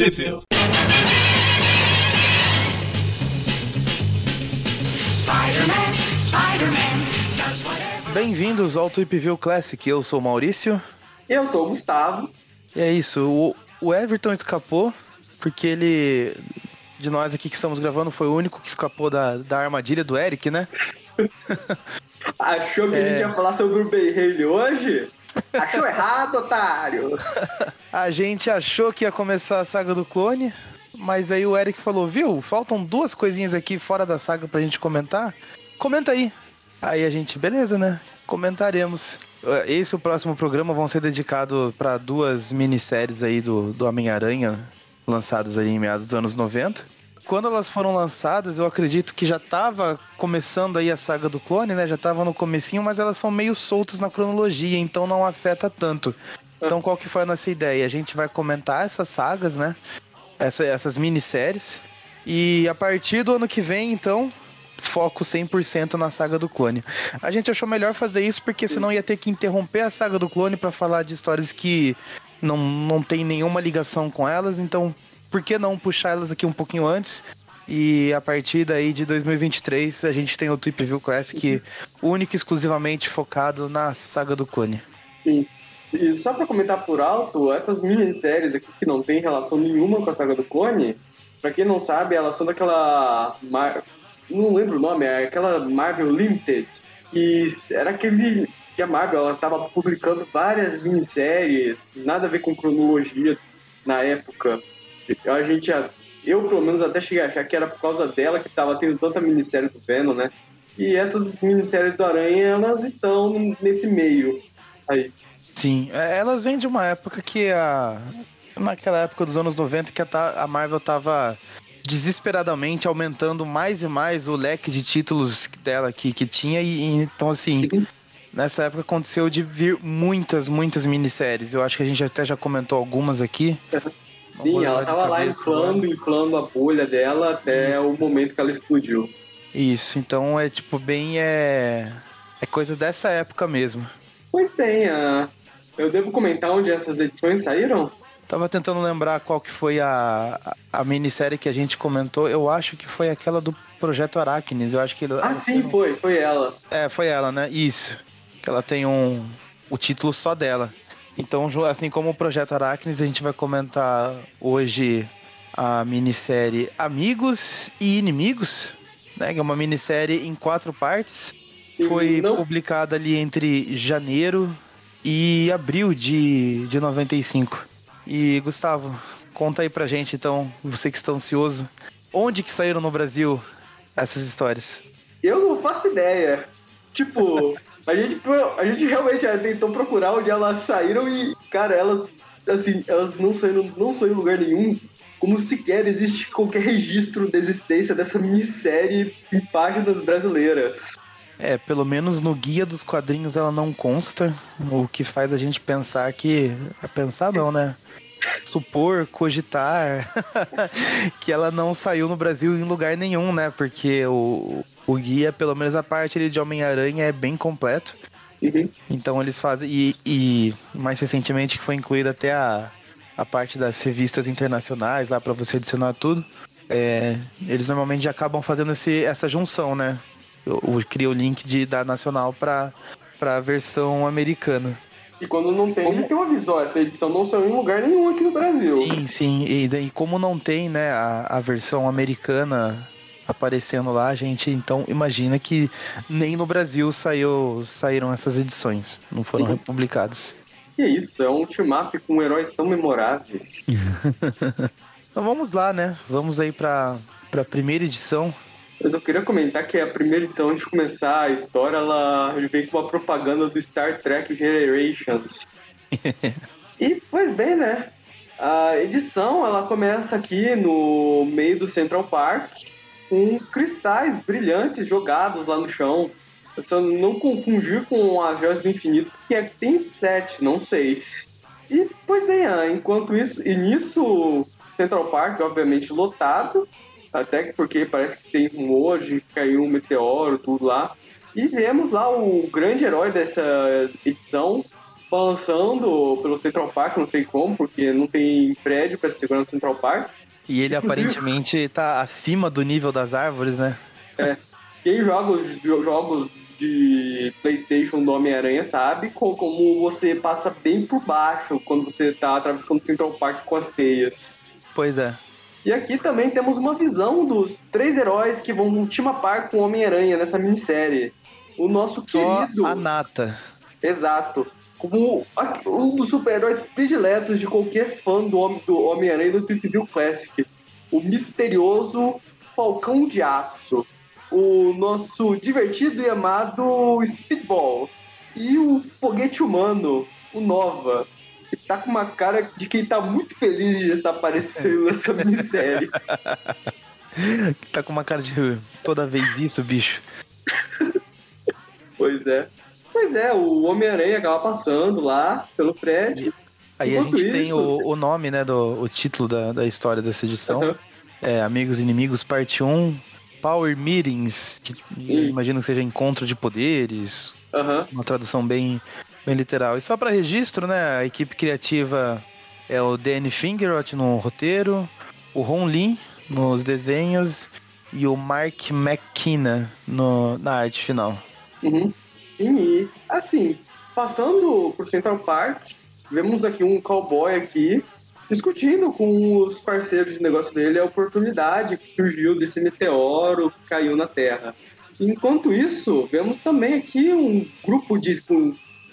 Whatever. Bem-vindos ao Tweep View Classic, eu sou o Maurício. Eu sou o Gustavo. E é isso, o, o Everton escapou, porque ele, de nós aqui que estamos gravando, foi o único que escapou da, da armadilha do Eric, né? Achou que a É. gente ia falar sobre o Ben Haley hoje? Achou errado, otário! A gente achou que ia começar a saga do clone, mas aí o Eric falou, viu, faltam duas coisinhas aqui fora da saga pra gente comentar. Comenta aí. Aí a gente, beleza, né? Comentaremos. Esse e o próximo programa vão ser dedicados para duas minisséries aí do, do Homem-Aranha, lançadas aí em meados dos anos 90. Quando elas foram lançadas, eu acredito que já tava começando aí a saga do clone, né? Já tava no comecinho, mas elas são meio soltas na cronologia, então não afeta tanto. Então qual que foi a nossa ideia? A gente vai comentar essas sagas, né? Essa- essas minisséries. E a partir do ano que vem, então, foco 100% na saga do clone. A gente achou melhor fazer isso porque senão ia ter que interromper a saga do clone para falar de histórias que não, não tem nenhuma ligação com elas. Então, por que não puxar elas aqui um pouquinho antes? E a partir daí de 2023 a gente tem o Tweep View Classic único e exclusivamente focado na saga do clone. Sim. E só pra comentar por alto, essas minisséries aqui que não tem relação nenhuma com a saga do clone, pra quem não sabe, elas são daquela. Mar... Não lembro o nome, é aquela Marvel Limited, que era aquele. que a Marvel ela tava publicando várias minisséries, nada a ver com cronologia na época. A gente Eu, pelo menos, até cheguei a achar que era por causa dela que tava tendo tanta minissérie do Venom, né? E essas minisséries do Aranha, elas estão nesse meio aí. Sim, é, elas vêm de uma época que a. Naquela época dos anos 90 que a, Marvel tava desesperadamente aumentando mais e mais o leque de títulos dela que, que tinha. E, e então, assim, nessa época aconteceu de vir muitas, muitas minisséries. Eu acho que a gente até já comentou algumas aqui. Sim, ela tava lá inflando, agora. inflando a bolha dela até o momento que ela explodiu. Isso, então é tipo bem. É, é coisa dessa época mesmo. Pois bem, ah, eu devo comentar onde essas edições saíram? Tava tentando lembrar qual que foi a, a, a minissérie que a gente comentou. Eu acho que foi aquela do Projeto Aracnes. Eu acho que Ah, sim, foi, foi ela. É, foi ela, né? Isso. Que ela tem um o título só dela. Então, assim como o Projeto Aracnes, a gente vai comentar hoje a minissérie Amigos e Inimigos, né? Que é uma minissérie em quatro partes. Foi não- publicada ali entre janeiro e abril de, de 95. E, Gustavo, conta aí pra gente, então, você que está ansioso, onde que saíram no Brasil essas histórias? Eu não faço ideia. Tipo, a gente, a gente realmente ah, tentou procurar onde elas saíram e, cara, elas, assim, elas não saíram, não saíram em lugar nenhum. Como sequer existe qualquer registro da existência dessa minissérie em páginas brasileiras. É, pelo menos no guia dos quadrinhos ela não consta, o que faz a gente pensar que. Pensar não, né? Supor, cogitar que ela não saiu no Brasil em lugar nenhum, né? Porque o, o guia, pelo menos a parte de Homem-Aranha, é bem completo. Uhum. Então eles fazem. E, e mais recentemente que foi incluída até a, a parte das revistas internacionais lá pra você adicionar tudo. é, eles normalmente já acabam fazendo esse, essa junção, né? Eu, eu crio o link de, da nacional pra, pra versão americana. E quando não tem, Como- eles têm um aviso, essa edição não saiu em lugar nenhum aqui no Brasil. Sim, sim. E daí, como não tem, né, a, a versão americana aparecendo lá, a gente então imagina que nem no Brasil saiu, saíram essas edições. Não foram Uhum. republicadas. Que isso, é um team-up com heróis tão memoráveis. Então vamos lá, né? Vamos aí pra, pra primeira edição. Mas eu queria comentar que a primeira edição, antes de começar a história, ela vem com uma propaganda do Star Trek Generations. e, pois bem, né? A edição, ela começa aqui no meio do Central Park, com cristais brilhantes jogados lá no chão. Só não confundir com as Joias do Infinito, porque aqui tem sete, não seis. E, pois bem, enquanto isso, e nisso, Central Park, obviamente, lotado, até que porque parece que tem um hoje, caiu um meteoro, tudo lá. E vemos lá o grande herói dessa edição, balançando pelo Central Park, não sei como, porque não tem prédio para segurar no Central Park. E ele aparentemente tá acima do nível das árvores, né? É. Quem joga os jogos de PlayStation do Homem-Aranha sabe co- como você passa bem por baixo quando você tá atravessando o Central Park com as teias. Pois é. E aqui também temos uma visão dos três heróis que vão par com o Homem-Aranha nessa minissérie. O nosso Só querido. a nata. Exato. Como um dos super-heróis prediletos de qualquer fã do Homem- do Homem-Aranha do Tweet View Classic. O misterioso Falcão de Aço. O nosso divertido e amado Speedball. E o Foguete Humano, o Nova. Que tá com uma cara de quem tá muito feliz de estar aparecendo nessa minissérie. Tá com uma cara de toda vez isso, bicho. Pois é. Pois é, o Homem-Aranha acaba passando lá pelo prédio. Aí a gente tem isso- o, o nome, né, do o título da, da história dessa edição. É Amigos e Inimigos, parte 1. Power Meetings, que eu imagino que seja encontro de poderes, Aham. uma tradução bem, bem literal. E só para registro, né, a equipe criativa é o Danny Fingerot no roteiro, o Ron Lin nos desenhos e o Mark McKenna no, na arte final. Uhum. Sim, e assim, passando por Central Park, vemos aqui um cowboy aqui discutindo com os parceiros de negócio dele a oportunidade que surgiu desse meteoro que caiu na Terra. Enquanto isso, vemos também aqui um grupo de,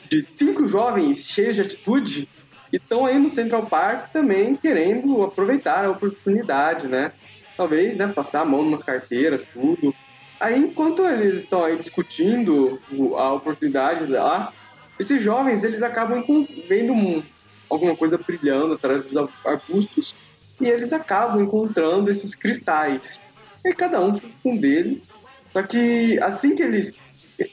de cinco jovens cheios de atitude que estão aí no Central Park também querendo aproveitar a oportunidade, né? Talvez, né, passar a mão umas carteiras, tudo. Aí, enquanto eles estão aí discutindo a oportunidade lá, esses jovens, eles acabam vendo um- alguma coisa brilhando atrás dos ar- arbustos e eles acabam encontrando esses cristais. E cada um fica com um deles. Só que assim que eles,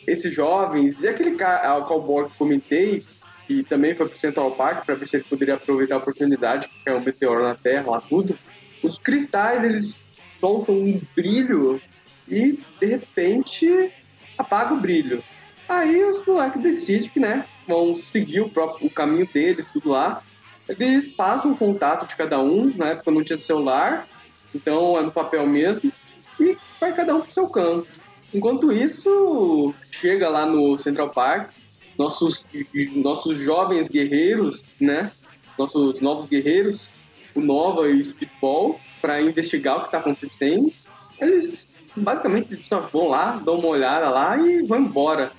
esses jovens, e aquele cara, o cowboy que comentei, que também foi pro Central Park para ver se ele poderia aproveitar a oportunidade, que caiu um meteoro na Terra, lá tudo, os cristais, eles soltam um brilho e de repente apaga o brilho. Aí os moleques decidem que, né, vão seguir o próprio o caminho deles, tudo lá. Eles passam o contato de cada um, na época não tinha celular, então é no papel mesmo, e vai cada um pro seu canto. Enquanto isso, chega lá no Central Park, nossos, nossos jovens guerreiros, né, nossos novos guerreiros, o Nova e o Speedball, para investigar o que está acontecendo. Eles basicamente eles só vão lá, dão uma olhada lá e vão embora.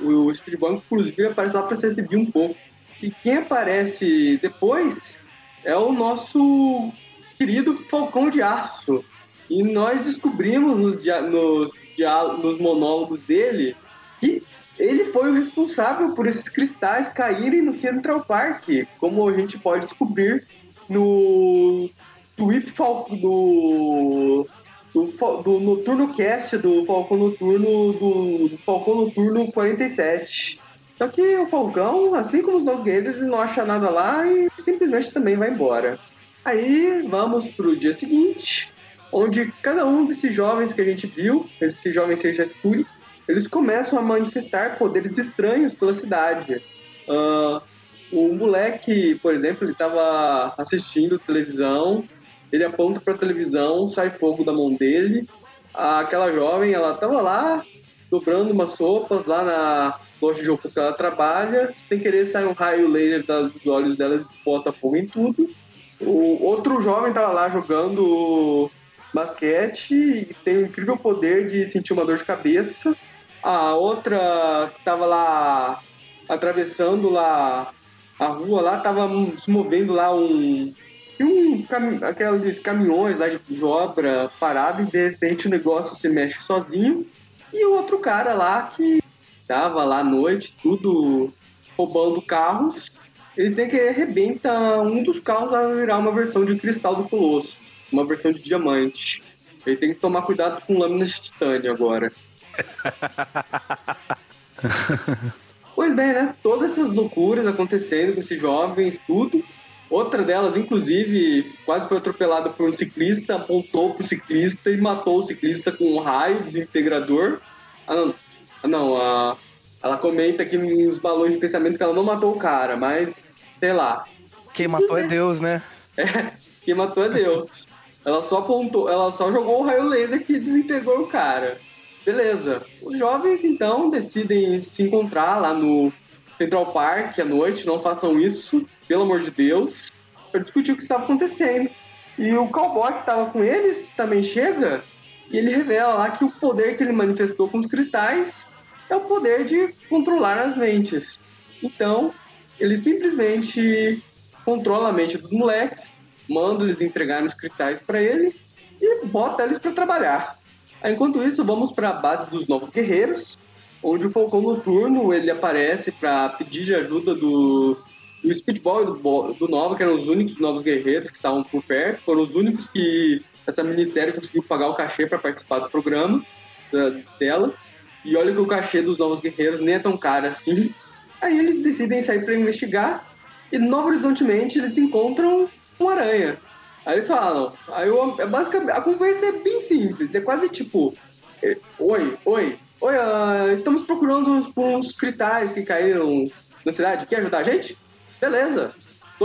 O Speedball, inclusive, aparece lá para se exibir um pouco. E quem aparece depois é o nosso querido Falcão de Aço. E nós descobrimos nos, dia- nos, dia- nos monólogos dele que ele foi o responsável por esses cristais caírem no Central Park, como a gente pode descobrir no tweet do, do, do Noturno Cast do Falcão Noturno do, do Falcão Noturno 47. Só que o Falcão, assim como os nossos guerreiros, ele não acha nada lá e simplesmente também vai embora. Aí vamos pro dia seguinte, onde cada um desses jovens que a gente viu, esses jovens seja escuro, eles começam a manifestar poderes estranhos pela cidade. Ah, o moleque, por exemplo, ele estava assistindo televisão, ele aponta para a televisão, sai fogo da mão dele. Aquela jovem, ela estava lá dobrando umas sopas lá na loja de roupas que ela trabalha, sem querer sai um raio laser dos olhos dela e bota fogo em tudo. O outro jovem estava lá jogando basquete e tem o incrível poder de sentir uma dor de cabeça. A outra que estava lá atravessando lá a rua lá, tava se movendo lá um. E um aqueles caminhões lá de, de obra parado e de repente o negócio se mexe sozinho. E o outro cara lá que tava lá à noite, tudo roubando carros, ele sem querer arrebenta um dos carros a virar uma versão de cristal do Colosso, uma versão de diamante. Ele tem que tomar cuidado com lâminas de titânio agora. Pois bem, né? Todas essas loucuras acontecendo com esses jovens, tudo. Outra delas, inclusive, quase foi atropelada por um ciclista, apontou pro ciclista e matou o ciclista com um raio desintegrador. Ah, não. Ah, não. Ela comenta aqui nos balões de pensamento que ela não matou o cara, mas sei lá. Quem matou é Deus, né? É, quem matou é Deus. Ela só apontou, ela só jogou o raio laser que desintegrou o cara. Beleza. Os jovens então decidem se encontrar lá no Central Park à noite. Não façam isso, pelo amor de Deus, para discutir o que estava acontecendo. E o cowboy que estava com eles também chega e ele revela lá que o poder que ele manifestou com os cristais é o poder de controlar as mentes. Então, ele simplesmente controla a mente dos moleques, manda eles entregarem os cristais para ele e bota eles para trabalhar. Enquanto isso, vamos para a base dos novos guerreiros, onde o Falcão Noturno ele aparece para pedir ajuda do, do Speedball e do, do Nova, que eram os únicos novos guerreiros que estavam por perto, foram os únicos que essa minissérie conseguiu pagar o cachê para participar do programa da- dela. E olha que o cachê dos novos guerreiros nem é tão caro assim. Aí eles decidem sair para investigar e Novo Horizontemente eles encontram um aranha. Aí eles falam, aí o, é basicamente, a conversa é bem simples, é quase tipo, eh, oi, oi, oi, ah, estamos procurando por uns cristais que caíram na cidade, quer ajudar a gente? Beleza,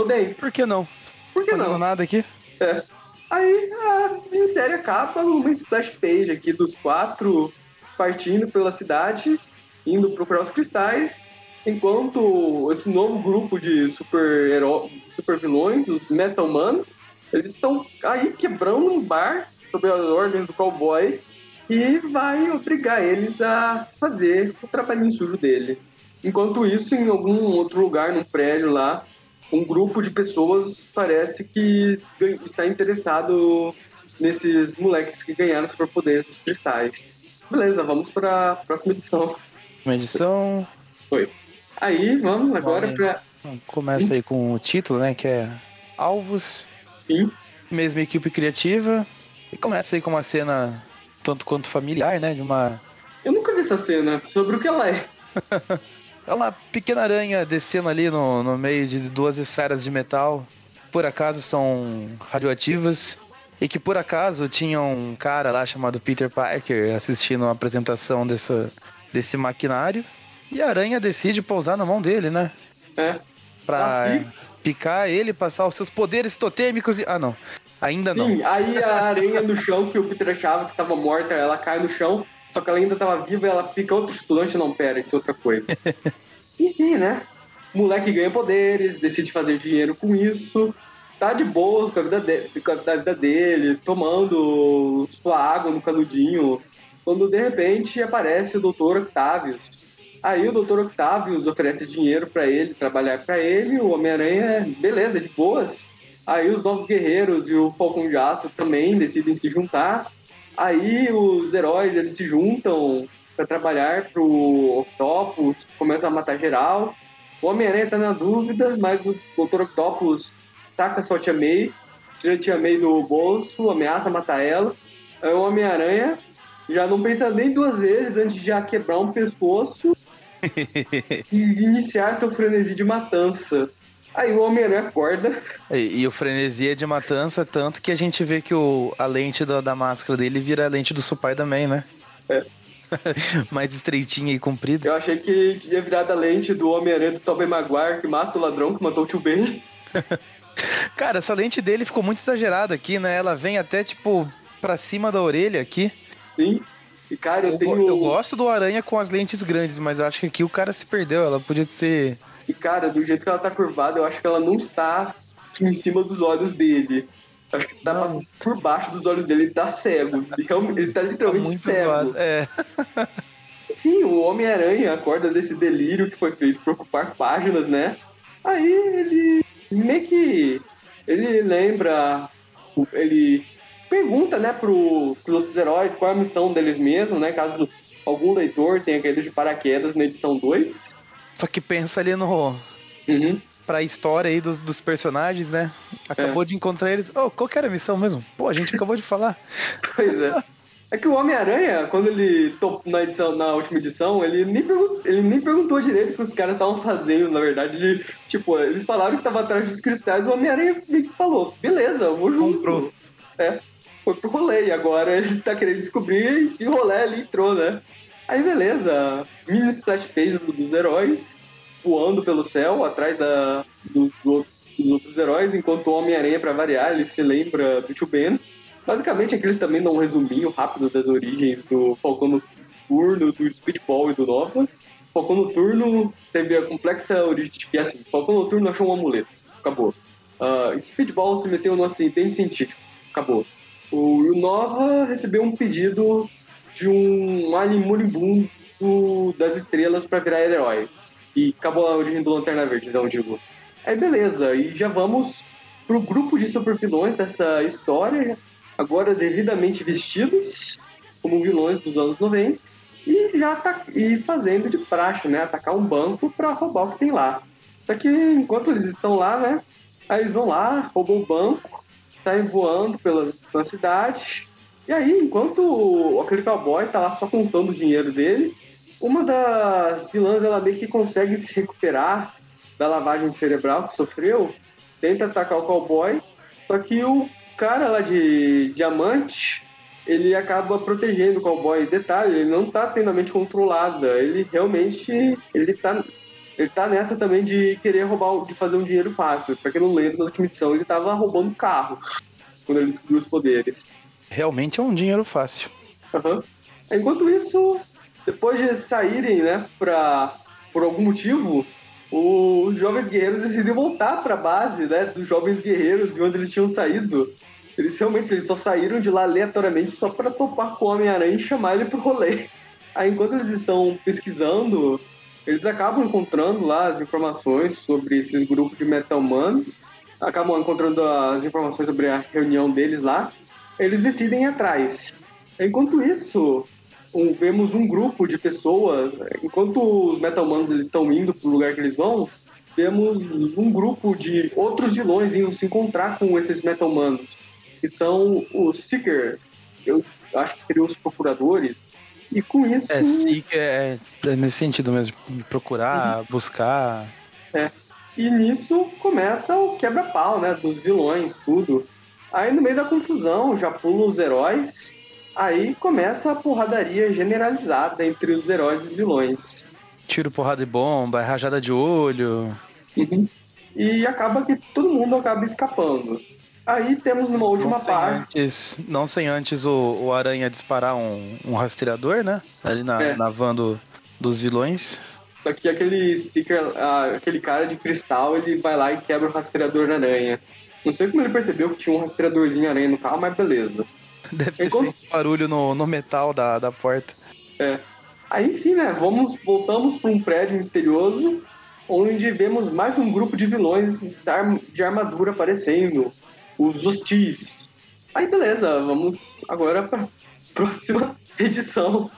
dentro, Por que não? por que Fazendo não? nada aqui? É. Aí a minissérie acaba numa splash page aqui dos quatro partindo pela cidade, indo procurar os cristais, enquanto esse novo grupo de super, super vilões, os Metal Manos, eles estão aí quebrando um bar sob as ordens do cowboy e vai obrigar eles a fazer o trabalhinho sujo dele. Enquanto isso, em algum outro lugar, num prédio lá, um grupo de pessoas parece que está interessado nesses moleques que ganharam superpoderes dos cristais. Beleza, vamos para a próxima edição. Uma edição. Aí vamos agora para Começa aí com o título, né? Que é Alvos, Sim. mesma equipe criativa. E começa aí com uma cena tanto quanto familiar, né? De uma. Eu nunca vi essa cena. Sobre o que ela é. É uma pequena aranha descendo ali no, no meio de duas esferas de metal. Por acaso são radioativas. E que por acaso tinha um cara lá chamado Peter Parker assistindo uma apresentação dessa, desse maquinário. E a aranha decide pousar na mão dele, né? É. Pra Ah, picar ele, passar os seus poderes totêmicos e. Ah, não. Ainda não. Sim, aí a aranha no chão, que o Peter achava que estava morta, ela cai no chão, só que ela ainda estava viva e ela pica outro estudante, não, pera, isso é outra coisa. Enfim, né? O moleque ganha poderes, decide fazer dinheiro com isso, tá de boas com a vida, de, com a da vida dele, tomando sua água no canudinho, quando de repente aparece o Dr. Octavius. Aí o Dr. Octavius oferece dinheiro pra ele, trabalhar pra ele, o Homem-Aranha, beleza, de boas. Aí os Novos Guerreiros e o Falcão de Aço também decidem se juntar. Aí os heróis eles se juntam para trabalhar pro Octopus, começam a matar geral. O Homem-Aranha tá na dúvida, mas o Dr. Octopus taca sua Tia May, tira a Tia May do bolso, ameaça matar ela. Aí o Homem-Aranha já não pensa nem duas vezes antes de já quebrar um pescoço e iniciar seu frenesi de matança. Aí o Homem-Aranha acorda, E, e o frenesi é de matança, tanto que a gente vê que o, a lente da, da máscara dele vira a lente do Supai também, né? É. Mais estreitinha e comprida. Eu achei que tinha virado a lente do Homem-Aranha do Tobey Maguire, que mata o ladrão que matou o tio Ben. Cara, essa lente dele ficou muito exagerada aqui, né? Ela vem até, tipo, pra cima da orelha aqui. Sim. E, cara, eu, Eu, tenho... eu gosto do aranha com as lentes grandes, mas eu acho que aqui o cara se perdeu. Ela podia ser. E, cara, do jeito que ela tá curvada, eu acho que ela não está em cima dos olhos dele. Eu acho que tá passando por baixo dos olhos dele, ele tá cego. Ele, ele tá literalmente cego. zoado. É. Enfim, o Homem-Aranha acorda desse delírio que foi feito por ocupar páginas, né? Aí ele meio que. Ele lembra. Ele pergunta, né, pro, pros outros heróis qual é a missão deles mesmos, né? Caso algum leitor tenha caído de paraquedas na edição 2. Só que pensa ali no. Uhum. Pra história aí dos, dos personagens, né? Acabou de encontrar eles. Oh, qual que era a missão mesmo? Pô, a gente acabou de falar. Pois é. É que o Homem-Aranha, quando ele top na edição, na última edição, ele nem, ele nem perguntou direito o que os caras estavam fazendo, na verdade. Ele, tipo, eles falaram que tava atrás dos cristais, o Homem-Aranha falou, beleza, eu vou junto. Comprou. É. Foi pro rolê, e agora ele tá querendo descobrir que rolê ele entrou, né? Aí beleza, mini splash page do- dos heróis voando pelo céu atrás da, do- do- dos outros heróis, enquanto o Homem-Aranha, pra variar, ele se lembra do Tio Ben. Basicamente, aqui eles também dão um resuminho rápido das origens do Falcão Noturno, do Speedball e do Nova. Falcão Noturno teve a complexa origem, e assim, Falcão Noturno achou um amuleto, acabou. Ah, Speedball se meteu no acidente científico, acabou. O Nova recebeu um pedido de um alien moribundo das estrelas pra virar herói. E acabou a origem do Lanterna Verde, então digo. Aí beleza, e já vamos pro grupo de super vilões dessa história, agora devidamente vestidos como vilões dos anos 90 e já tá e fazendo de praxe, né, atacar um banco pra roubar o que tem lá. Só que enquanto eles estão lá, né, aí eles vão lá, roubam o banco, saem voando pela, pela cidade. E aí, enquanto aquele cowboy tá lá só contando o dinheiro dele, uma das vilãs ela meio que consegue se recuperar da lavagem cerebral que sofreu, tenta atacar o cowboy, só que o cara lá de diamante, ele acaba protegendo o cowboy. Detalhe, ele não tá tendo a mente controlada, ele realmente, ele tá, ele tá nessa também de querer roubar, de fazer um dinheiro fácil. Pra quem não lembra, na última edição ele tava roubando carros, quando ele descobriu os poderes. Realmente é um dinheiro fácil. Aham. Enquanto isso, depois de saírem, né, pra, por algum motivo, os jovens guerreiros decidem voltar pra base, né, dos jovens guerreiros de onde eles tinham saído. Eles realmente eles só saíram de lá aleatoriamente só pra topar com o Homem-Aranha e chamar ele pro rolê. Aí, enquanto eles estão pesquisando, eles acabam encontrando lá as informações sobre esses grupos de meta-humanos, acabam encontrando as informações sobre a reunião deles lá. Eles decidem ir atrás. Enquanto isso, um- vemos um grupo de pessoas, enquanto os meta-humanos eles estão indo pro lugar que eles vão, vemos um grupo de outros vilões indo se encontrar com esses meta-humanos, que são os Seekers. Eu acho que seriam os procuradores. E com isso, É, que é, é nesse sentido mesmo. Procurar, buscar. E nisso começa o quebra-pau, né? Dos vilões, tudo. Aí no meio da confusão, já pulam os heróis. Aí começa a porradaria generalizada entre os heróis e os vilões. Tiro, porrada e bomba, rajada de olho. Uhum. E acaba que todo mundo acaba escapando. Aí temos numa última não parte. antes, não sem antes o, o Aranha disparar um, um rastreador, né? Ali na, É. na van do- dos vilões. Só que aquele Seeker, ah, aquele cara de cristal, ele vai lá e quebra o rastreador da aranha. Não sei como ele percebeu que tinha um rastreadorzinho aranha no carro, mas beleza. Deve ter Enquanto- feito barulho no, no metal da, da porta. Aí, enfim, né? Vamos, voltamos para um prédio misterioso, onde vemos mais um grupo de vilões de arm- de armadura aparecendo. Os Hostis. Aí, beleza, vamos agora para próxima edição.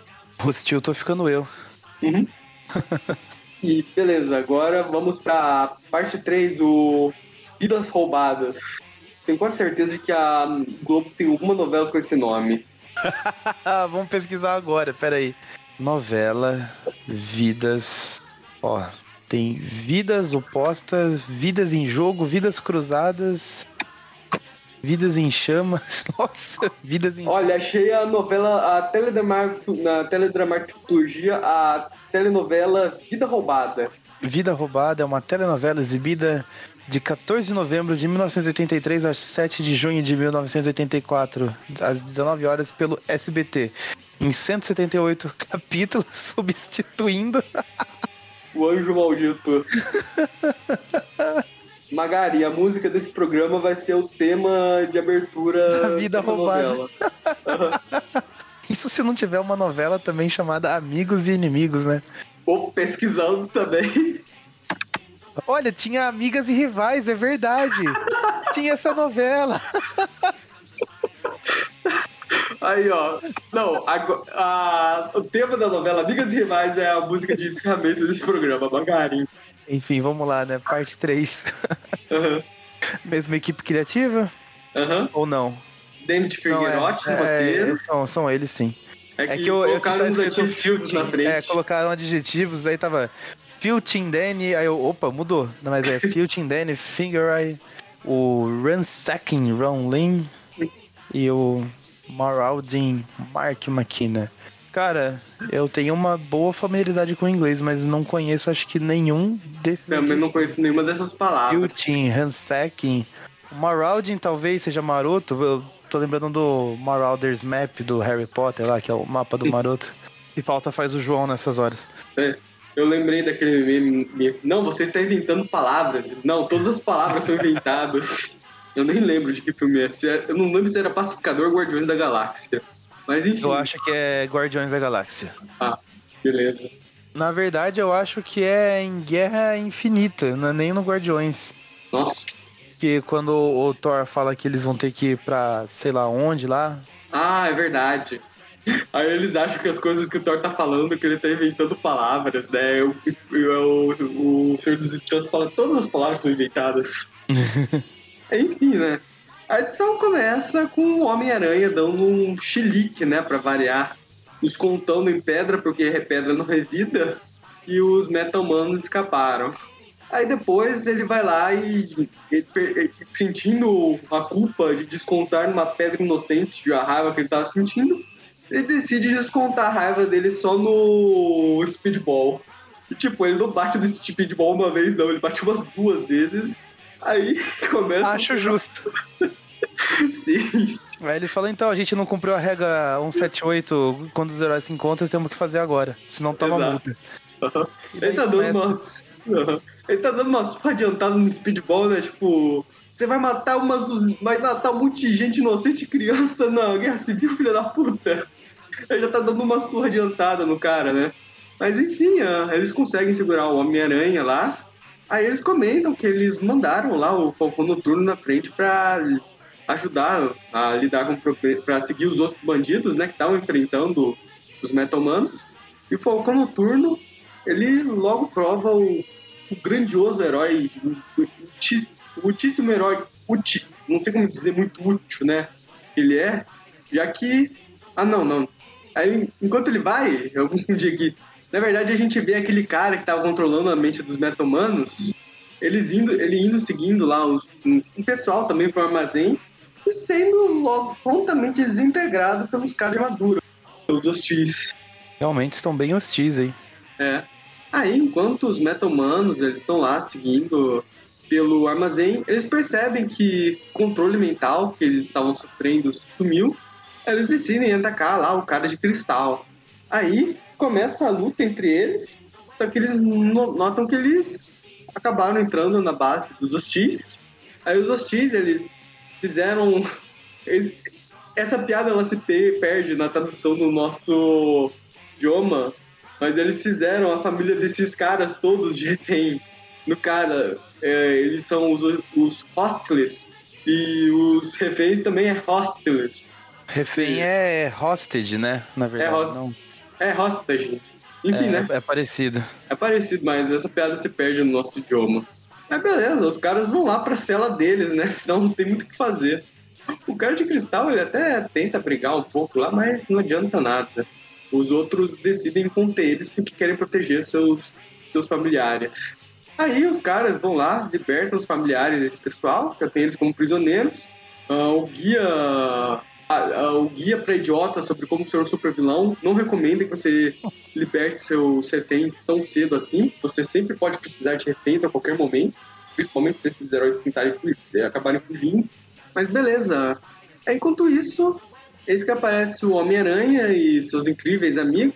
Hostil, tô ficando eu. Uhum. e beleza, agora vamos pra parte 3, Vidas Roubadas. Tenho quase certeza de que a Globo tem alguma novela com esse nome. Vamos pesquisar agora, peraí. Novela, vidas. Ó, tem vidas opostas, vidas em jogo, vidas cruzadas, vidas em chamas. Nossa, vidas em Olha, achei a novela, a teledrama- na teledramaturgia, a telenovela Vida Roubada. Vida Roubada é uma telenovela exibida de 14 de novembro de 1983 a 7 de junho de 1984, às 19 horas, pelo SBT. Em 178 capítulos, substituindo. O Anjo Maldito. Magari, a música desse programa vai ser o tema de abertura Da Vida Roubada. novela. Isso se não tiver uma novela também chamada Amigos e Inimigos, né? Ou pesquisando também. Olha, tinha Amigas e Rivais, é verdade. tinha essa novela. Aí, ó. Não, ago- a- o tema da novela Amigas e Rivais é a música de encerramento desse programa, Magari. Enfim, vamos lá, né? Parte 3. Aham. Mesma equipe criativa? Aham. Ou não? David Figueirotti no é, roteiro. é, são, são eles sim. É É que, que, eu, eu que colocaram tá uns adjetivos na frente. É, colocaram adjetivos, aí tava Filtin Danny, aí eu, opa, mudou. Não, mas é Filtin Danny, Finger Eye, o Ransacking Ron Lin e o Maraldin Mark McKenna. Cara, eu tenho uma boa familiaridade com o inglês, mas não conheço acho que nenhum desses. Também não conheço nenhuma dessas palavras. Tilting, Hansaking. O Marauding talvez seja maroto. Eu tô lembrando do Marauder's Map do Harry Potter lá, que é o mapa do maroto. E falta faz o João nessas horas. Eu lembrei daquele meme. Não, você está inventando palavras. Não, todas as palavras são inventadas. Eu nem lembro de que filme é. É- Eu não lembro se era Pacificador ou Guardiões da Galáxia. Mas enfim. Eu acho que é Guardiões da Galáxia. Beleza. Na verdade, eu acho que é em Guerra Infinita, não é nem no Guardiões. Nossa. Que quando o Thor fala que eles vão ter que ir pra sei lá onde lá. Ah, é verdade. Aí eles acham que as coisas que o Thor tá falando, que ele tá inventando palavras, né? O, o, o Senhor dos Estrelas fala todas as palavras são inventadas. Enfim, né? A edição começa com o Homem-Aranha dando um chilique, né? Pra variar. Os contando em pedra, porque pedra não revida. E os Metal-Manos escaparam. Aí depois ele vai lá e- sentindo a culpa de descontar numa pedra inocente a raiva que ele tava sentindo, ele decide descontar a raiva dele só no speedball. E tipo, ele não bate no speedball uma vez, não, ele bate umas duas vezes. Aí começa. Acho justo. Sim. Aí eles falam, então, a gente não cumpriu a regra 178 quando os heróis se encontram, temos que fazer agora. Senão toma Exato. multa. Daí Ele tá dando começa- umas. Aham. Ele tá dando umas adiantadas no speedball, né? Tipo, você vai matar umas dos. Vai matar um monte de gente inocente criança na guerra civil, filha da puta. Ele já tá dando uma surra adiantada no cara, né? Mas enfim, eles conseguem segurar o Homem-Aranha lá. Aí eles comentam que eles mandaram lá o Falcão Noturno na frente pra ajudar a lidar com pra seguir os outros bandidos, né, que estavam enfrentando os Metal-Manos. E o Falcão Noturno, ele logo prova o, o grandioso herói, o, o muitíssimo herói útil, não sei como dizer muito útil, né, que ele é, já que... Ah, não, não. Aí, enquanto ele vai, eu confundi aqui, na verdade a gente vê aquele cara que tava controlando a mente dos Metal-Manos, eles indo, ele indo seguindo lá os, um, pessoal também pro armazém e sendo logo prontamente desintegrado pelos caras de armadura, pelos hostis. Realmente estão bem hostis aí. É. Aí, enquanto os Metal-Manos eles estão lá seguindo pelo armazém, eles percebem que o controle mental que eles estavam sofrendo sumiu. Eles decidem atacar lá o cara de cristal. Aí começa a luta entre eles, só que eles no- notam que eles acabaram entrando na base dos hostis. Aí os hostis, eles fizeram... eles- essa piada ela se pe- perde na tradução do nosso idioma, mas eles fizeram a família desses caras todos de reféns. No cara, é, eles são os, os e os reféns também é hostiles. Refém é hostage, né? Na verdade. host- não. É hostage. Enfim, é, né? é parecido. É parecido, mas essa piada se perde no nosso idioma. Mas beleza, os caras vão lá pra cela deles, né? Afinal, não tem muito o que fazer. O cara de cristal, ele até tenta brigar um pouco lá, mas não adianta nada. Os outros decidem conter eles porque querem proteger seus, seus familiares. Aí os caras vão lá, libertam os familiares desse pessoal, já tem eles como prisioneiros. Ah, o guia o guia para idiota sobre como ser um super vilão não recomenda que você liberte seus reféns tão cedo assim. Você sempre pode precisar de reféns a qualquer momento, principalmente se esses heróis tentarem fugir, eh, acabarem fugindo. Mas beleza. Enquanto isso, eis que aparece o Homem-Aranha e seus incríveis amigos.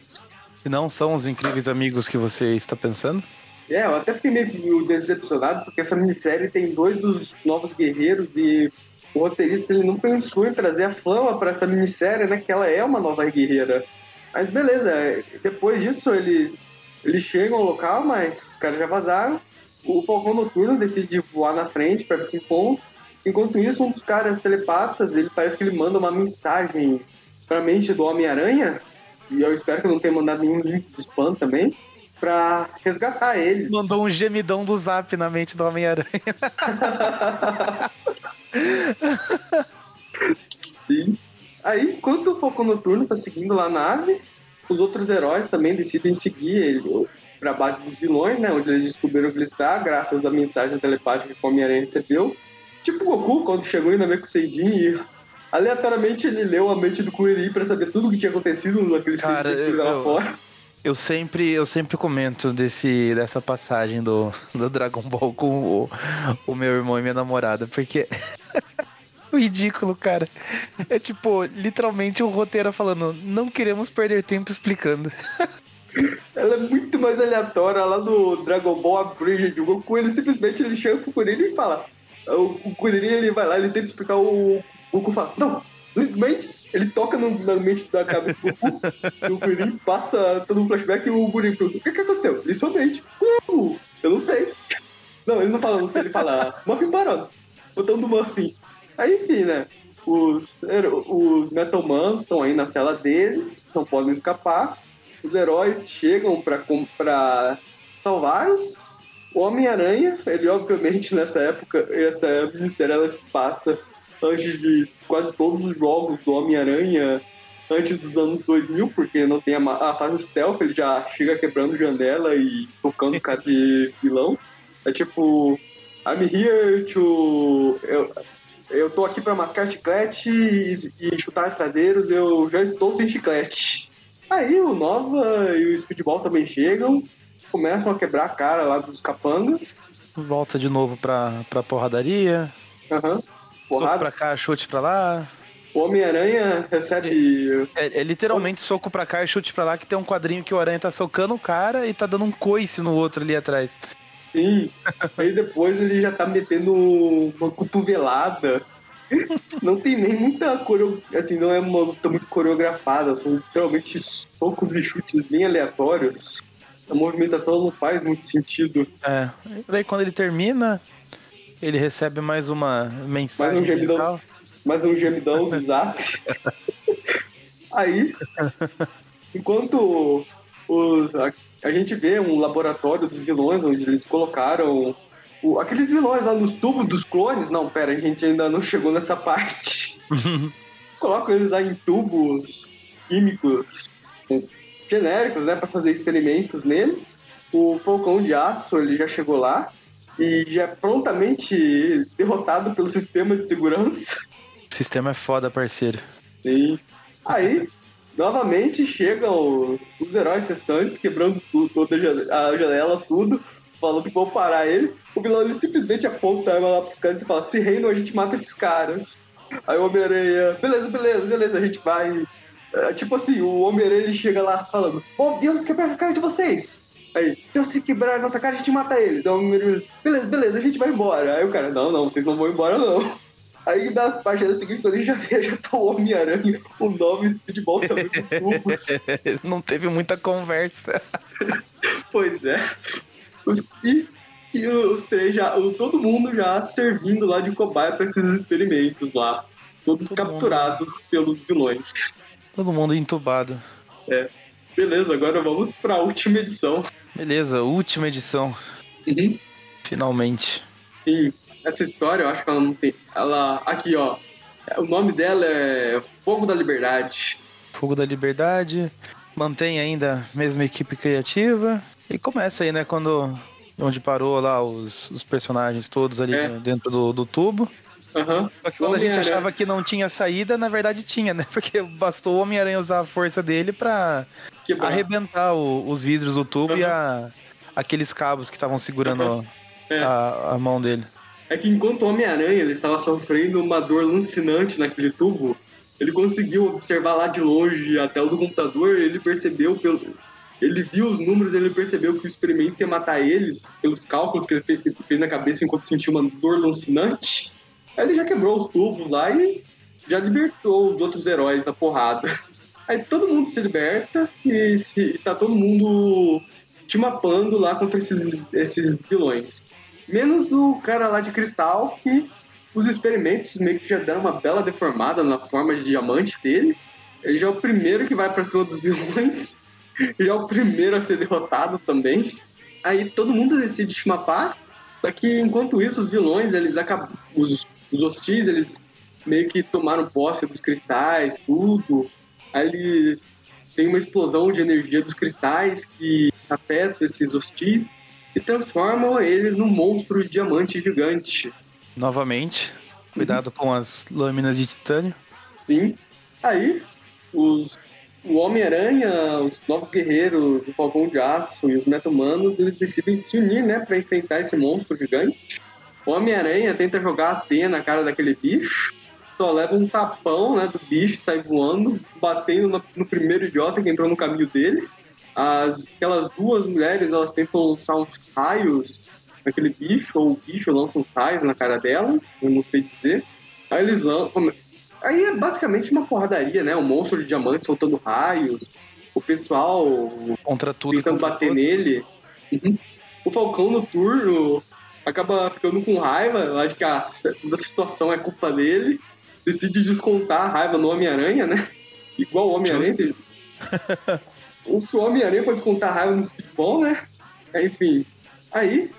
E não são os incríveis amigos que você está pensando? É, eu até fiquei meio decepcionado porque essa minissérie tem dois dos novos guerreiros e o roteirista ele não pensou em trazer a Flama para essa minissérie, né? Que ela é uma nova guerreira. Mas beleza, depois disso eles, eles chegam ao local, mas os caras já vazaram. O Falcão Noturno decide voar na frente para esse encontro. Enquanto isso, um dos caras telepatas, ele parece que ele manda uma mensagem para a mente do Homem-Aranha. E eu espero que eu não tenha mandado nenhum link de spam também. Pra resgatar ele. Mandou um gemidão do zap na mente do Homem-Aranha. Sim. Aí, enquanto o Falcão Noturno tá seguindo lá a nave, os outros heróis também decidem seguir ele pra base dos vilões, né? Onde eles descobriram que ele está, graças à mensagem telepática que o Homem-Aranha recebeu. Tipo o Goku, quando chegou em Namekusei e aleatoriamente ele leu a mente do Kuririn pra saber tudo o que tinha acontecido naquele Cara, eu- lá eu- fora. Eu sempre, eu sempre comento desse, dessa passagem do, do Dragon Ball com o, o meu irmão e minha namorada, porque ridículo, cara. É tipo, literalmente o roteiro falando, não queremos perder tempo explicando. Ela é muito mais aleatória lá do Dragon Ball Abridged. O Goku, ele simplesmente ele chega pro Kuririn e fala. O, o Kuririn, ele vai lá, ele tenta explicar o, o Goku fala, não, mentes. Ele toca no- na mente da cabeça do Goku. e o Kuririn passa todo um flashback e o Kuririn pergunta, o que que aconteceu? Ele somente. Como? Eu não sei. Não, ele não fala, não sei, ele fala, Muffin parou. Botão do Muffin. Aí, enfim, né? Os, os Metal Mans estão aí na cela deles, não podem escapar. Os heróis chegam pra salvar-os. O Homem-Aranha, ele obviamente nessa época, essa minissérie ela se passa antes de quase todos os jogos do Homem-Aranha, antes dos anos 2000, porque não tem a, a fase stealth, ele já chega quebrando janela e tocando cara vilão. É tipo, I'm here to. Eu, eu tô aqui pra mascar chiclete e, e chutar traseiros, eu já estou sem chiclete. Aí o Nova e o Speedball também chegam, começam a quebrar a cara lá dos capangas. Volta de novo pra, pra porradaria, Aham. soco Porrada. pra cá, chute pra lá. O Homem-Aranha recebe. É, é literalmente soco pra cá e chute pra lá, que tem um quadrinho que o Aranha tá socando o cara e tá dando um coice no outro ali atrás. Sim. Aí depois ele já tá metendo uma cotovelada. Não tem nem muita coreo... Assim, não é uma luta muito coreografada, são literalmente socos e chutes bem aleatórios. A movimentação não faz muito sentido. É. Daí quando ele termina, ele recebe mais uma mensagem. Mais um gemidão. mais um gemidão do zap. Aí, enquanto os, a, a gente vê um laboratório dos vilões, onde eles colocaram o- aqueles vilões lá nos tubos dos clones. Não, pera, a gente ainda não chegou nessa parte. Colocam eles lá em tubos químicos genéricos, né, para fazer experimentos neles. O Falcão de Aço, ele já chegou lá e já é prontamente derrotado pelo sistema de segurança. O sistema é foda, parceiro. Sim. Aí, novamente, chegam os, os heróis restantes, quebrando tudo, toda a jane- a janela, tudo, falando que vão parar ele. O vilão ele simplesmente aponta a arma lá pros caras e fala: se reino, a gente mata esses caras. Aí o Homem-Aranha, beleza, beleza, beleza, a gente vai. É, tipo assim, o Homem-Aranha chega lá falando: Ô Deus, quebrar a cara de vocês! Aí, se você quebrar a nossa cara, a gente mata eles. Aí o Homem-Aranha, beleza, beleza, a gente vai embora. Aí o cara: não, não, vocês não vão embora, não. Aí na página seguinte, quando a gente já vê, já tá o Homem-Aranha, o novo speedball também dos tubos. Não teve muita conversa. pois é. Os, e, e os três já, todo mundo já servindo lá de cobaia pra esses experimentos lá. Todos Todo capturados pelos vilões. Todo mundo entubado. Beleza, agora vamos pra última edição. Beleza, última edição. Uhum. Finalmente. Sim, essa história eu acho que ela não tem. Ela. Aqui, ó. O nome dela é Fogo da Liberdade. Fogo da Liberdade. Mantém ainda a mesma equipe criativa. E começa aí, né? Quando. Onde parou lá os, os personagens todos ali É. dentro do, do tubo. Aham. Só que quando a gente achava que não tinha saída, na verdade tinha, né? Porque bastou o Homem-Aranha usar a força dele pra arrebentar o- os vidros do tubo e a, aqueles cabos que estavam segurando É. a, a mão dele. É que enquanto o Homem-Aranha ele estava sofrendo uma dor lancinante naquele tubo, ele conseguiu observar lá de longe a tela do computador, ele percebeu pelo. Ele viu os números, ele percebeu que o experimento ia matar eles, pelos cálculos que ele fez na cabeça enquanto sentiu uma dor lancinante. Aí ele já quebrou os tubos lá e já libertou os outros heróis da porrada. Aí todo mundo se liberta e, se, tá todo mundo te mapando lá contra esses, esses vilões. Menos o cara lá de cristal, que os experimentos meio que já deram uma bela deformada na forma de diamante dele. Ele já é o primeiro que vai pra cima dos vilões. já é o primeiro a ser derrotado também. Aí todo mundo decide te mapar. Só que enquanto isso, os vilões, eles acabam. Os, os hostis, eles meio que tomaram posse dos cristais, tudo. Aí eles têm uma explosão de energia dos cristais que afeta esses hostis e transformam eles num monstro de diamante gigante. Novamente. Cuidado com as lâminas de titânio. Sim. Aí, os, o Homem-Aranha, os Novos Guerreiros, o Falcão de Aço e os Meta-Humanos, eles decidem se unir, né, pra enfrentar esse monstro gigante. O Homem-Aranha tenta jogar a T na cara daquele bicho, só leva um tapão, né, do bicho, sai voando, batendo no, no primeiro idiota que entrou no caminho dele. As, aquelas duas mulheres, elas tentam lançar uns raios naquele bicho, ou o bicho lança uns raios na cara delas, eu não sei dizer. Aí eles lançam... Aí é basicamente uma porradaria, né? Um monstro de diamante soltando raios, o pessoal Contra tudo. tentando contra bater todos. nele. Uhum. O Falcão Noturno acaba ficando com raiva, lá de que a, toda a situação é culpa dele. Decide descontar a raiva no Homem-Aranha, né? Igual o Homem-Aranha. o Homem-Aranha pode descontar a raiva no futebol, né? Enfim. Aí,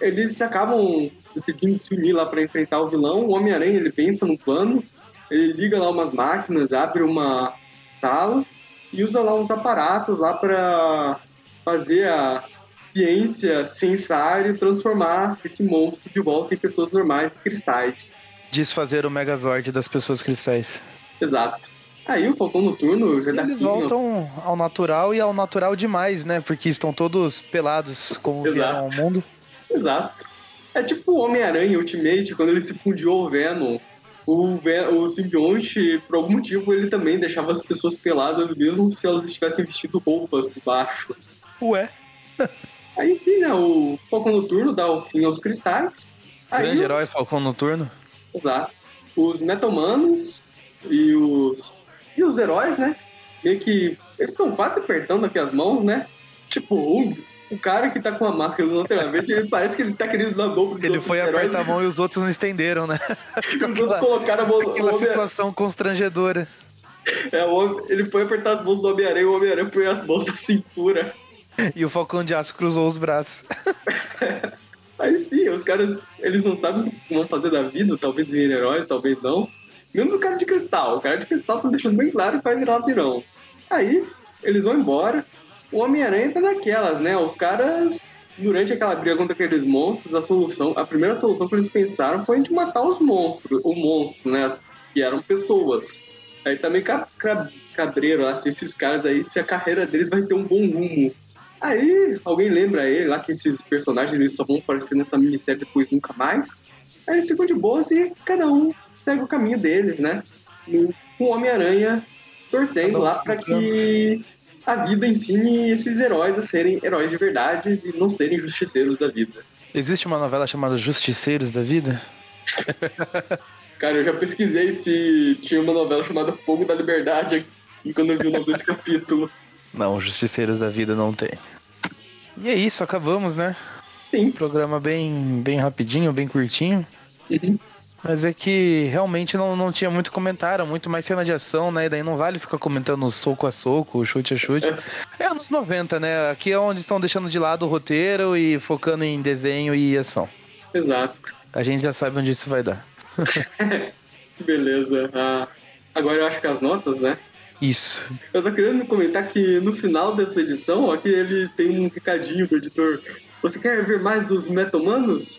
eles acabam decidindo se unir lá pra enfrentar o vilão. O Homem-Aranha, ele pensa no plano, ele liga lá umas máquinas, abre uma sala e usa lá uns aparatos lá pra fazer a ciência sensar e transformar esse monstro de volta em pessoas normais e cristais. Desfazer o Megazord das pessoas cristais. Exato. Aí o Falcão Noturno já E dá eles voltam ao natural e ao natural demais, né? Porque estão todos pelados como Exato. vieram ao mundo. Exato. É tipo o Homem-Aranha Ultimate, quando ele se fundiu ao Venom. O, o simbionte, por algum motivo, ele também deixava as pessoas peladas, mesmo se elas estivessem vestindo roupas por baixo. Ué. Aí, enfim, né, o Falcão Noturno dá o fim aos cristais. Aí, Grande herói Falcão Noturno. Exato. Os Metahumanos e os. E os heróis, né? Meio que. Eles estão quase apertando aqui as mãos, né? Tipo, o, o cara que tá com a máscara do Lanterna Verde, ele parece que ele tá querendo dar dos Ele foi heróis. apertar a mão e os outros não estenderam, né? Os outros aquela- colocaram a mão. Aquela Homem- situação constrangedora. é, Homem- ele foi apertar as mãos do Homem-Aranha e o Homem-Aranha põe as mãos na cintura. E o Falcão de Aço cruzou os braços. Aí, enfim, os caras, eles não sabem o que vão fazer da vida, talvez virem heróis, talvez não. Menos o cara de cristal. O cara de cristal tá deixando bem claro que vai virar vilão. Aí, eles vão embora. O Homem-Aranha tá naquelas, né? Os caras, durante aquela briga contra aqueles monstros, a solução, a primeira solução que eles pensaram foi de matar os monstros, o monstro, né? Que eram pessoas. Aí tá meio ca- ca- cabreiro se esses caras aí, se a carreira deles vai ter um bom rumo. Aí, alguém lembra ele lá que esses personagens eles só vão aparecer nessa minissérie depois nunca mais. Aí eles ficam de boas e cada um segue o caminho deles, né? E Com o Homem-Aranha torcendo um lá seu que a vida ensine esses heróis a serem heróis de verdade e não serem justiceiros da vida. Existe uma novela chamada Justiceiros da Vida? Cara, eu já pesquisei se tinha uma novela chamada Fogo da Liberdade e quando eu vi o nome desse capítulo. Não, Justiceiros da Vida não tem. E é isso, acabamos, né? Sim. Programa bem, bem rapidinho, bem curtinho. Uhum. Mas é que realmente não, não tinha muito comentário, muito mais cena de ação, né? E daí não vale ficar comentando soco a soco, chute a chute. É anos 90, né? Aqui é onde estão deixando de lado o roteiro e focando em desenho e ação. Exato. A gente já sabe onde isso vai dar. Beleza. Ah, agora eu acho que as notas, né? Isso. Eu só queria comentar que no final dessa edição, aqui ele tem um recadinho do editor. Você quer ver mais dos Metahumanos?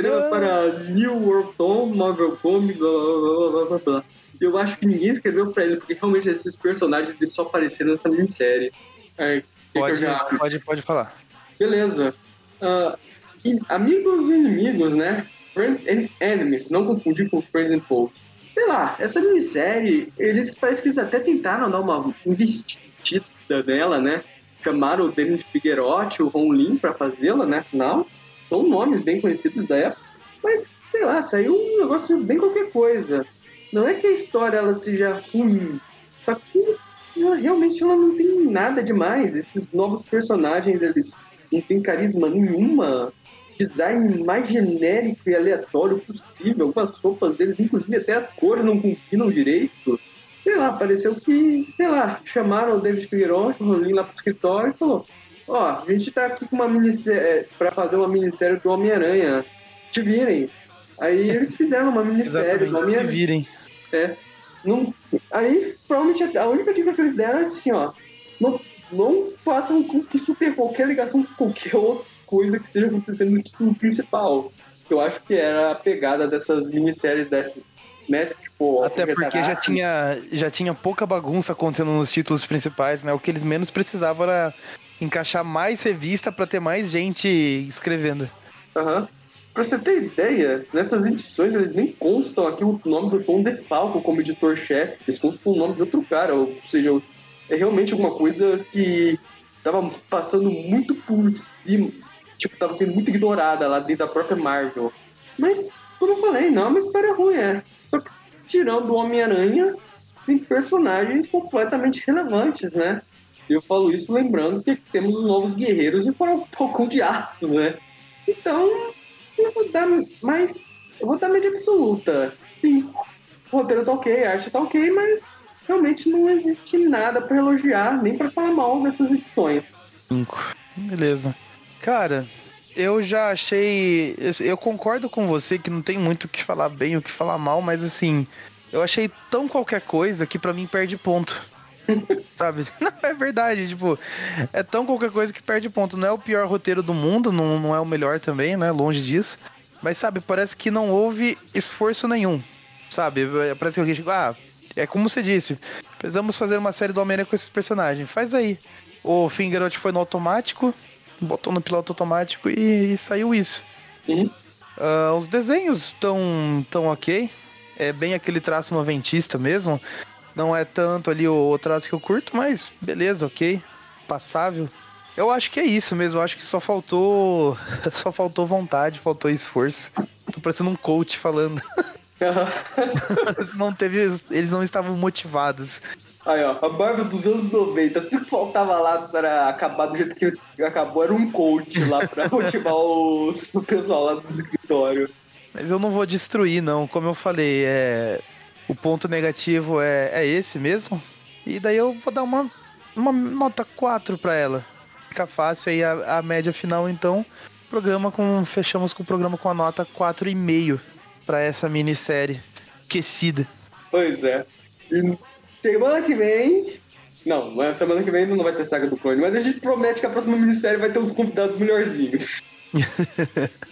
Ah. para New World Tom, Marvel Comics, blá blá blá blá blá blá. Eu acho que ninguém escreveu pra ele, porque realmente esses personagens eles só apareceram nessa minissérie. É, Pode, já- pode, pode falar. Beleza. E amigos e inimigos, né? Friends and Enemies, não confundir com Friends and Foes. Sei lá, essa minissérie, eles parece que eles até tentaram dar uma investida nela, né? Chamaram o Danny Figuerotti, o Ron Lin pra fazê-la, né? Afinal, são nomes bem conhecidos da época. Mas, sei lá, saiu um negócio bem qualquer coisa. Não é que a história ela seja ruim, só que ela, realmente ela não tem nada demais. Esses novos personagens, eles não têm carisma nenhuma. Design mais genérico e aleatório possível. Algumas roupas deles, inclusive até as cores não combinam direito. Sei lá, pareceu que, sei lá, chamaram o David Figueiredo, o Rolim lá pro escritório e falou: Ó, a gente tá aqui com uma minissérie pra fazer uma minissérie do Homem-Aranha. Te virem. Aí eles fizeram uma minissérie do Homem-Aranha. virem. É. Não, aí, provavelmente, a única dica que eles deram é assim, ó. Não, não façam com que isso tenha qualquer ligação com qualquer outra coisa que esteja acontecendo no título principal. Eu acho que era a pegada dessas minisséries desse, né? Tipo, Até porque já tinha, já tinha pouca bagunça acontecendo nos títulos principais, né? O que eles menos precisavam era encaixar mais revista pra ter mais gente escrevendo. Aham. Pra você ter ideia, nessas edições eles nem constam aqui o nome do Tom DeFalco como editor-chefe, eles constam o nome de outro cara, ou seja, é realmente alguma coisa que tava passando muito por cima, tipo, tava sendo muito ignorada lá dentro da própria Marvel. Mas, como eu falei, não é uma história ruim, é. Só que tirando o Homem-Aranha, tem personagens completamente relevantes, né? Eu falo isso lembrando que temos os novos guerreiros e foram um pouco de aço, né? Então, eu vou dar mais. Eu vou dar média absoluta. Sim. O roteiro tá ok, a arte tá ok, mas realmente não existe nada pra elogiar, nem pra falar mal dessas edições. Cinco. Beleza. Cara, eu já achei. Eu concordo com você que não tem muito o que falar bem, o que falar mal, mas assim, eu achei tão qualquer coisa que pra mim perde ponto. Sabe? Não, é verdade, tipo, é tão qualquer coisa que perde ponto. Não é o pior roteiro do mundo, não, não é o melhor também, né? Longe disso. Mas, sabe, parece que não houve esforço nenhum. Sabe? Parece que alguém chegou, ah, é como você disse, precisamos fazer uma série do Homem-Aranha com esses personagens. Faz aí. O Fingerot foi no automático, botou no piloto automático e, e saiu isso. Uhum. Ah, os desenhos estão tão ok. É bem aquele traço noventista mesmo. Não é tanto ali o, o traço que eu curto, mas beleza, ok. Passável. Eu acho que é isso mesmo. Eu acho que só faltou. Só faltou vontade, faltou esforço. Tô parecendo um coach falando. não teve. Eles não estavam motivados. Aí, ó, a Marvel dos anos 90, tudo que faltava lá para acabar do jeito que acabou era um coach lá pra motivar os, o pessoal lá do escritório. Mas eu não vou destruir, não. Como eu falei, é. O ponto negativo é, é esse mesmo. E daí eu vou dar uma, uma nota 4 pra ela. Fica fácil aí a, a média final, então. Programa com. Fechamos com o programa com a nota 4,5 pra essa minissérie. Aquecida. Pois é. E semana que vem. Não, mas semana que vem não vai ter saga do clone, mas a gente promete que a próxima minissérie vai ter uns convidados melhorzinhos.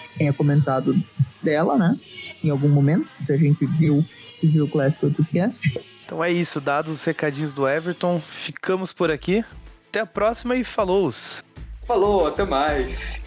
tenha comentado dela, né, em algum momento, se a gente viu, viu o Classic Podcast. Então é isso, dados os recadinhos do Everton, ficamos por aqui. Até a próxima e falou! Falou, até mais.